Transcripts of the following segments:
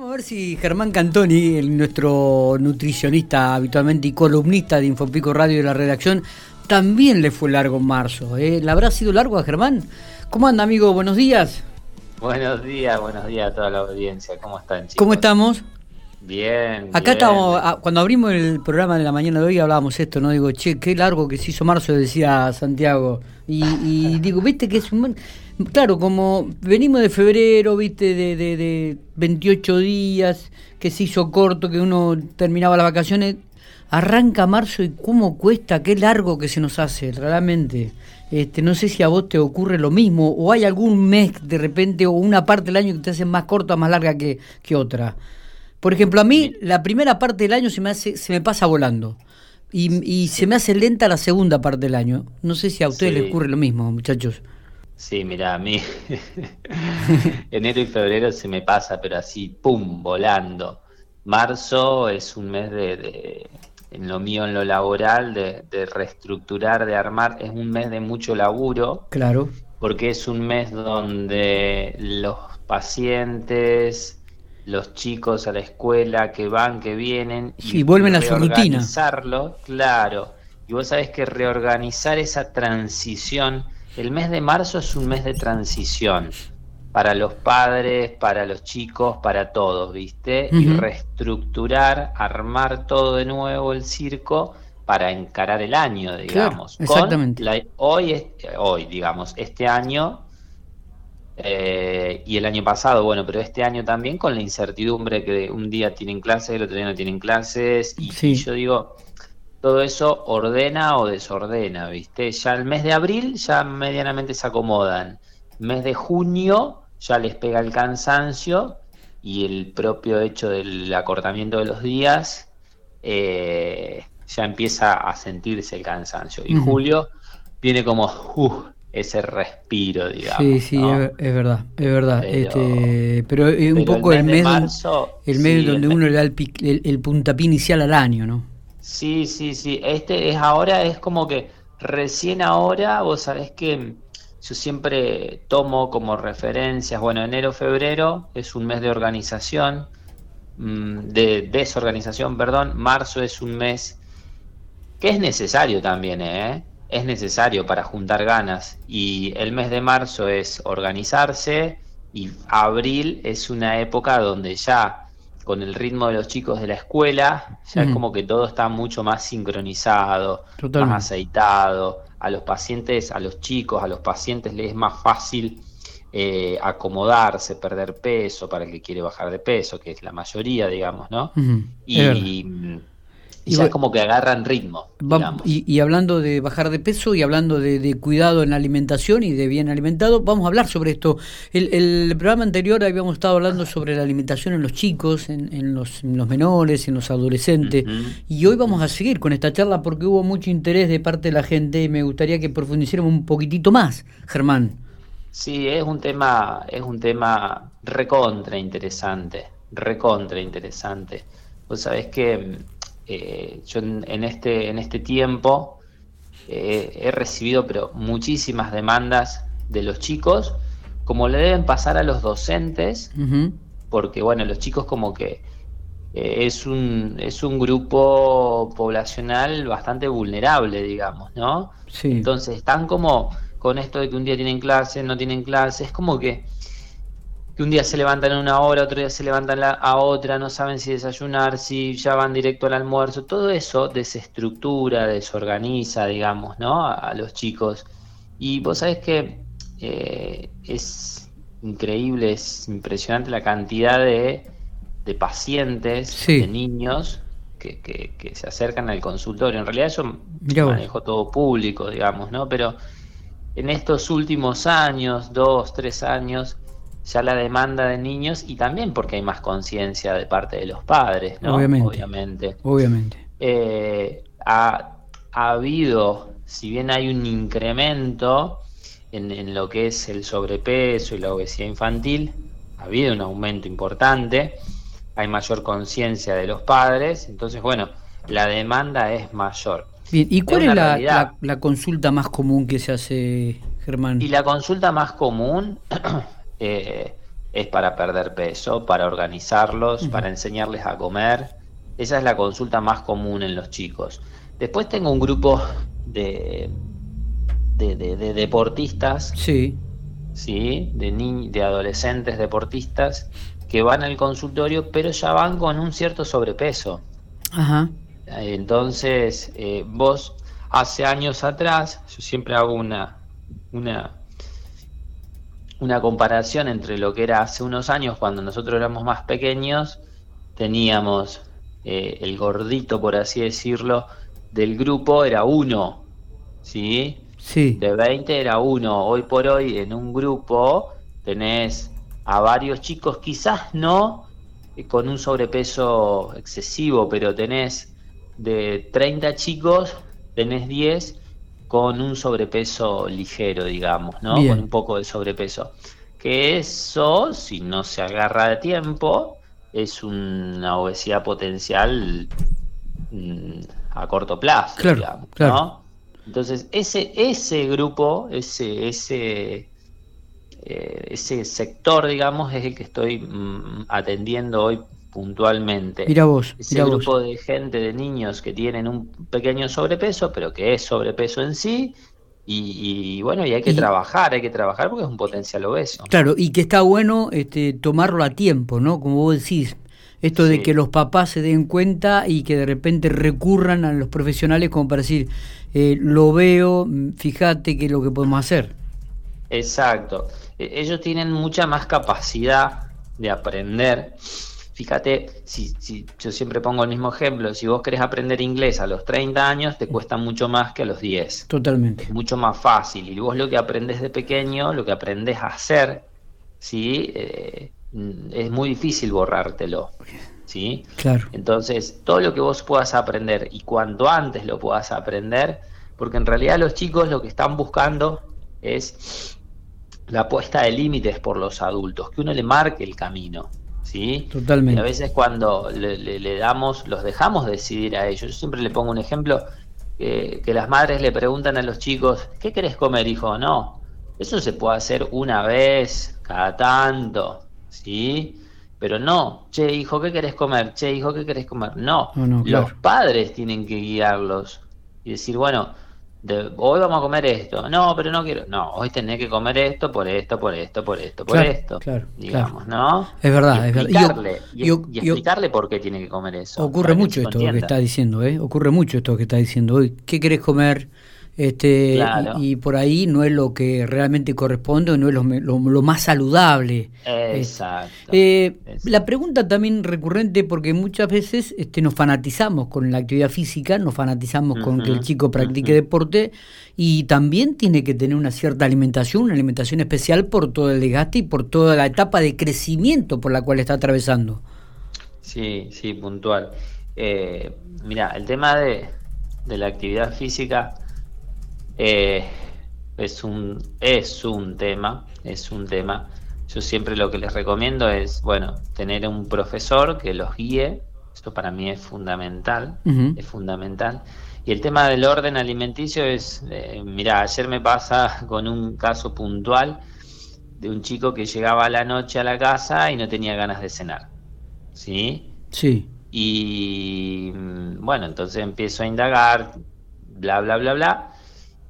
Vamos a ver si Germán Cantoni, el, nuestro nutricionista habitualmente y columnista de Infopico Radio de la redacción, también le fue largo en marzo. ¿eh? ¿Le habrá sido largo a Germán? ¿Cómo anda, amigo? Buenos días. Buenos días, buenos días a toda la audiencia. ¿Cómo están, chicos? ¿Cómo estamos? Bien. Acá estamos, ah, cuando abrimos el programa de la mañana de hoy hablábamos esto, ¿no? Digo, che, qué largo que se hizo marzo, decía Santiago. Y, digo, viste que es un... Claro, como venimos de febrero, viste, de, de, de 28 días, que se hizo corto, que uno terminaba las vacaciones, arranca marzo y cómo cuesta, qué largo que se nos hace, realmente. Este, no sé si a vos te ocurre lo mismo, o hay algún mes de repente, o una parte del año que te hace más corta, más larga que, que otra. Por ejemplo, a mí la primera parte del año se me, hace, se me pasa volando. Y, y se me hace lenta la segunda parte del año. No sé si a ustedes les ocurre lo mismo, muchachos. Sí, mira, a mí enero y febrero se me pasa, pero así, ¡pum!, volando. Marzo es un mes de, en lo mío, en lo laboral, de, de, reestructurar, de armar, es un mes de mucho laburo. Claro. Porque es un mes donde los pacientes, los chicos a la escuela que van, que vienen, y vuelven a su rutina. Claro. Y vos sabés que reorganizar esa transición el mes de marzo es un mes de transición para los padres, para los chicos, para todos, ¿viste? Y reestructurar, armar todo de nuevo el circo para encarar el año, digamos. exactamente. hoy, hoy, digamos, este año eh, y el año pasado, bueno, pero este año también con la incertidumbre que un día tienen clases, el otro día no tienen clases, y yo digo, todo eso ordena o desordena, ¿viste? Ya el mes de abril ya medianamente se acomodan. Mes de junio ya les pega el cansancio y el propio hecho del acortamiento de los días eh, ya empieza a sentirse el cansancio. Y julio viene como uh, ese respiro, digamos. Sí, sí, es, verdad, es verdad. Pero, este, pero un poco el mes, el mes donde uno le da el, el, el puntapié inicial al año, ¿no? Sí, sí, sí. Este es ahora, es como que recién ahora, vos sabés que yo siempre tomo como referencias, bueno, enero, febrero es un mes de organización, mm, de desorganización, perdón, marzo es un mes que es necesario también, ¿eh? Es necesario para juntar ganas. Y el mes de marzo es organizarse y abril es una época donde ya con el ritmo de los chicos de la escuela, ya es como que todo está mucho más sincronizado, más aceitado. A los pacientes, a los chicos, a los pacientes les es más fácil eh, acomodarse, perder peso para el que quiere bajar de peso, que es la mayoría, digamos, ¿no? y, y ya es como que agarran ritmo. y, hablando de bajar de peso y hablando de, cuidado en la alimentación y de bien alimentado, vamos a hablar sobre esto. El, el programa anterior habíamos estado hablando sobre la alimentación en los chicos, en, los, menores, en los adolescentes. Y hoy vamos a seguir con esta charla porque hubo mucho interés de parte de la gente y me gustaría que profundicemos un poquitito más, Germán. Sí, es un tema, es un tema recontra interesante, recontra interesante. Vos sabés que eh, yo en, este, en este tiempo eh, he recibido pero muchísimas demandas de los chicos, como le deben pasar a los docentes, porque bueno, los chicos como que eh, es, un, es un grupo poblacional bastante vulnerable, digamos, ¿no? Entonces están como con esto de que un día tienen clase, no tienen clase, es como que que un día se levantan a una hora, otro día se levantan a otra, no saben si desayunar, si ya van directo al almuerzo, todo eso desestructura, desorganiza, digamos, ¿no? A, los chicos. Y vos sabés que eh, es increíble, es impresionante la cantidad de, pacientes, de niños que, que, se acercan al consultorio. En realidad yo manejo todo público, digamos, ¿no? Pero en estos últimos años, dos, tres años, ya la demanda de niños y también porque hay más conciencia de parte de los padres, ¿no? Obviamente. Obviamente. Eh, ha, habido, si bien hay un incremento en, lo que es el sobrepeso y la obesidad infantil, ha habido un aumento importante, hay mayor conciencia de los padres, entonces, bueno, la demanda es mayor. Bien, ¿y cuál es, la, la, consulta más común que se hace, Germán? Y la consulta más común eh, es para perder peso, para organizarlos, para enseñarles a comer. Esa es la consulta más común en los chicos. Después tengo un grupo de, de, deportistas, sí. ¿sí? De, de adolescentes deportistas que van al consultorio, pero ya van con un cierto sobrepeso. Ajá. Entonces, eh, vos hace años atrás, yo siempre hago una, una, una comparación entre lo que era hace unos años, cuando nosotros éramos más pequeños, teníamos eh, el gordito, por así decirlo, del grupo era uno, ¿sí? Sí. De 20 era uno. Hoy por hoy en un grupo tenés a varios chicos, quizás no eh, con un sobrepeso excesivo, pero tenés de 30 chicos, tenés 10 con un sobrepeso ligero, digamos, ¿no? Con un poco de sobrepeso. Que eso, si no se agarra de tiempo, es una obesidad potencial mm, a corto plazo, digamos, ¿no? Entonces, ese, ese grupo, ese, ese, eh, ese sector, digamos, es el que estoy mm, atendiendo hoy puntualmente. Mira vos. Ese grupo de gente, de niños que tienen un pequeño sobrepeso, pero que es sobrepeso en sí, y, bueno, y hay que trabajar, hay que trabajar porque es un potencial obeso. Claro, y que está bueno este, tomarlo a tiempo, ¿no? Como vos decís, esto de que los papás se den cuenta y que de repente recurran a los profesionales como para decir, eh, lo veo, fíjate qué es lo que podemos hacer. Exacto. E, ellos tienen mucha más capacidad de aprender Fíjate, si, si, yo siempre pongo el mismo ejemplo, si vos querés aprender inglés a los 30 años, te cuesta mucho más que a los 10. Totalmente. Es mucho más fácil. Y vos lo que aprendés de pequeño, lo que aprendés a hacer, ¿sí? Eh, es muy difícil borrártelo. ¿sí? Claro. Entonces, todo lo que vos puedas aprender y cuanto antes lo puedas aprender, porque en realidad los chicos lo que están buscando es la puesta de límites por los adultos, que uno le marque el camino. ¿Sí? Totalmente. Y a veces cuando le, damos, los dejamos decidir a ellos. Yo siempre le pongo un ejemplo que las madres le preguntan a los chicos, ¿qué querés comer, hijo? No, eso se puede hacer una vez, cada tanto, ¿sí? Pero no, che, hijo, ¿qué querés comer? Che, hijo, ¿qué querés comer? No, los padres tienen que guiarlos y decir, bueno, hoy vamos a comer esto. No, pero no quiero. No, hoy tenés que comer esto por esto, por esto, por esto, por esto. Claro, digamos, ¿no? Es verdad, es verdad. Y, explicarle por qué tiene que comer eso. Ocurre mucho esto que está diciendo, ¿eh? Ocurre mucho esto que está diciendo hoy. ¿Qué querés comer? Este, y, por ahí no es lo que realmente corresponde, no es lo, lo, más saludable. Exacto, eh, La pregunta también recurrente, porque muchas veces este, nos fanatizamos con la actividad física, nos fanatizamos con que el chico practique deporte y también tiene que tener una cierta alimentación, una alimentación especial por todo el desgaste y por toda la etapa de crecimiento por la cual está atravesando. Sí, sí, puntual. Eh, mira, el tema de, de la actividad física eh, es, un, es un tema, es un tema. Yo siempre lo que les recomiendo es, bueno, tener un profesor que los guíe, esto para mí es fundamental, es fundamental. Y el tema del orden alimenticio es, eh, mira, ayer me pasa con un caso puntual de un chico que llegaba a la noche a la casa y no tenía ganas de cenar. ¿Sí? Sí. Y mm, bueno, entonces empiezo a indagar, bla, bla, bla, bla.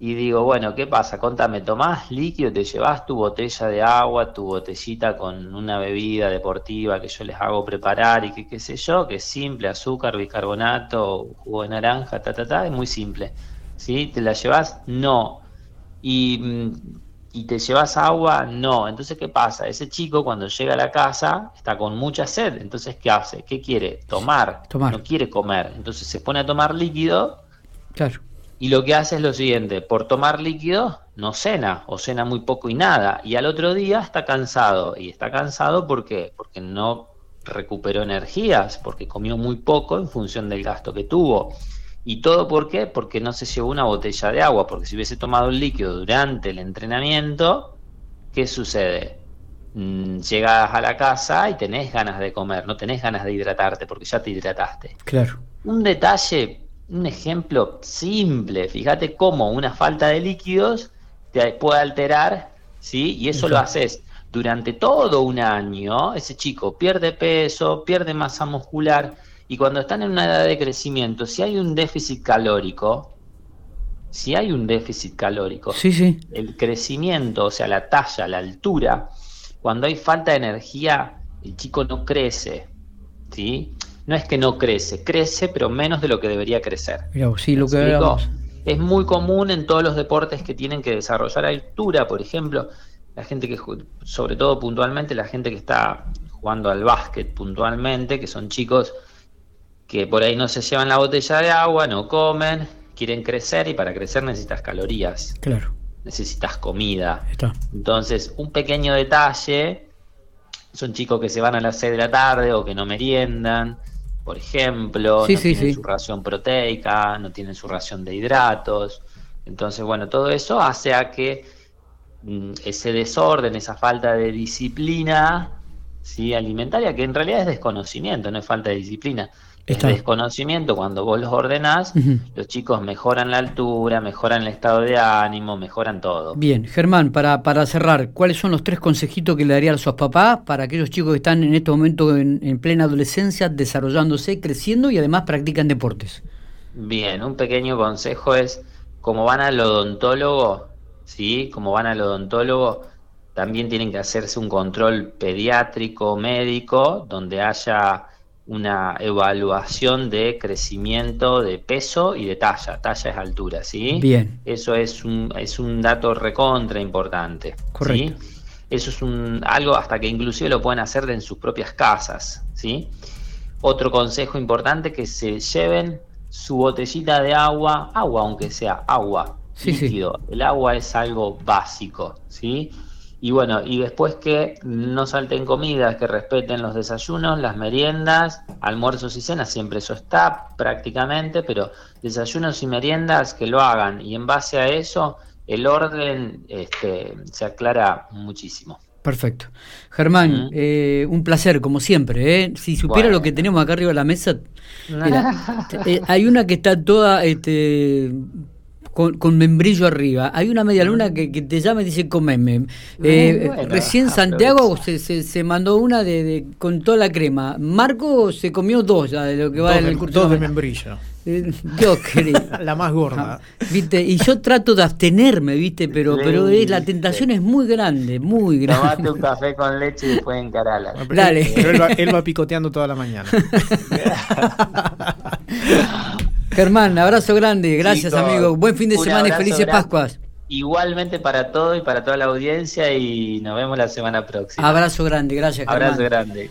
Y digo, bueno, ¿qué pasa? Contame, ¿tomás líquido? ¿Te llevas tu botella de agua, tu botellita con una bebida deportiva que yo les hago preparar y que qué sé yo, que es simple, azúcar, bicarbonato, jugo de naranja, ta, ta, ta, es muy simple. ¿Sí? ¿Te la llevas? No. Y, mm, y te llevas agua? No. Entonces, ¿qué pasa? Ese chico cuando llega a la casa está con mucha sed. Entonces, ¿qué hace? ¿Qué quiere? Tomar. Tomar. No quiere comer. Entonces se pone a tomar líquido. Claro y lo que hace es lo siguiente, por tomar líquido no cena o cena muy poco y nada y al otro día está cansado y está cansado porque porque no recuperó energías, porque comió muy poco en función del gasto que tuvo. ¿Y todo por qué? Porque no se llevó una botella de agua, porque si hubiese tomado el líquido durante el entrenamiento, ¿qué sucede? Mm, llegas a la casa y tenés ganas de comer, no tenés ganas de hidratarte porque ya te hidrataste. Claro. Un detalle un ejemplo simple, fíjate cómo una falta de líquidos te puede alterar, ¿sí? Y eso lo haces durante todo un año, ese chico pierde peso, pierde masa muscular, y cuando están en una edad de crecimiento, si hay un déficit calórico, si hay un déficit calórico, sí, sí. el crecimiento, o sea, la talla, la altura, cuando hay falta de energía, el chico no crece, ¿sí? No es que no crece, crece, pero menos de lo que debería crecer. sí, lo que Es muy común en todos los deportes que tienen que desarrollar altura, por ejemplo, la gente que, sobre todo puntualmente, la gente que está jugando al básquet puntualmente, que son chicos que por ahí no se llevan la botella de agua, no comen, quieren crecer y para crecer necesitas calorías. Claro. Necesitas comida. Entonces, un pequeño detalle, son chicos que se van a las 6 de la tarde o que no meriendan, por ejemplo, no tienen su ración proteica, no tienen su ración de hidratos. Entonces, bueno, todo eso hace a que mm, ese desorden, esa falta de disciplina ¿sí? alimentaria, que en realidad es desconocimiento, no es falta de disciplina, el desconocimiento, cuando vos los ordenás, los chicos mejoran la altura, mejoran el estado de ánimo, mejoran todo. Bien, Germán, para, para cerrar, ¿cuáles son los tres consejitos que le darían a sus papás para aquellos chicos que están en este momento en, plena adolescencia, desarrollándose, creciendo y además practican deportes? Bien, un pequeño consejo es, como van al odontólogo, ¿sí? Como van al odontólogo, también tienen que hacerse un control pediátrico, médico, donde haya una evaluación de crecimiento de peso y de talla. Talla es altura, ¿sí? Bien. Eso es un, es un dato recontra importante. Correcto. Eso es un, algo hasta que inclusive lo pueden hacer en sus propias casas, ¿sí? Otro consejo importante que se lleven su botellita de agua, agua aunque sea agua, líquido. El agua es algo básico, ¿sí? Y bueno, y después que no salten comidas, que respeten los desayunos, las meriendas, almuerzos y cenas, siempre eso está prácticamente, pero desayunos y meriendas que lo hagan. Y en base a eso, el orden este, se aclara muchísimo. Perfecto. Germán, eh, un placer, como siempre. ¿eh? Si supiera lo que tenemos acá arriba de la mesa, eh, hay una que está toda este, con, membrillo arriba. Hay una media luna que, te llama y dice comeme. Eh, recién Santiago se, se, mandó una de, con toda la crema. Marco se comió dos ya de lo que va en el curso. Dos de membrillo. Eh, yo quería. la más gorda. Ah, ¿Viste? Y yo trato de abstenerme, ¿viste? Pero, pero es, la tentación es muy grande, muy grande. Tomate un café con leche y después encarala. Dale. Pero él va picoteando toda la mañana. Germán, abrazo grande, gracias amigo. Buen fin de semana y felices Pascuas. Igualmente para todo y para toda la audiencia y nos vemos la semana próxima. Abrazo grande, gracias Germán. Abrazo grande.